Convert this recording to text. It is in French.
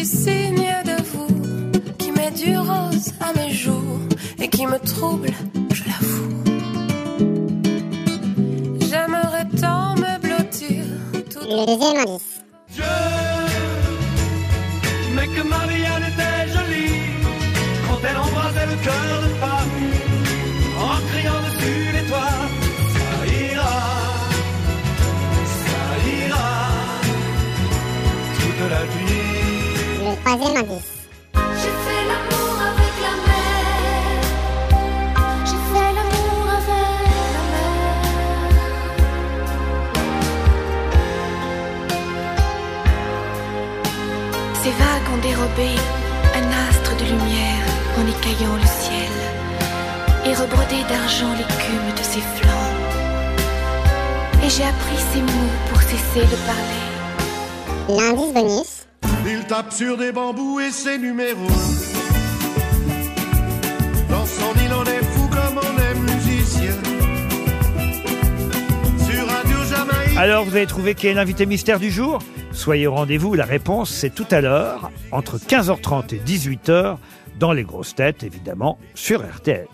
petit signe de vous qui met du rose à mes joues et qui me trouble, je l'avoue. J'aimerais tant me blottir tout Le deuxième indice. Mais que Marianne était jolie quand elle embrasait le cœur de femme en criant dessus les toits. Ça ira, ça ira toute la nuit. Troisième indice. J'ai fait l'amour avec la mer. J'ai fait l'amour avec la mer. Ces vagues ont dérobé un astre de lumière en écaillant le ciel et rebrodé d'argent l'écume de ses flancs. Et j'ai appris ces mots pour cesser de parler. L'indice bonus. Il tape sur des bambous et ses numéros. Dans son île, on est fou comme on est musicien. Sur Radio Jamaïque. Alors vous avez trouvé qui est l'invité mystère du jour? Soyez au rendez-vous, la réponse c'est tout à l'heure, entre 15h30 et 18h, dans les grosses têtes évidemment, sur RTL.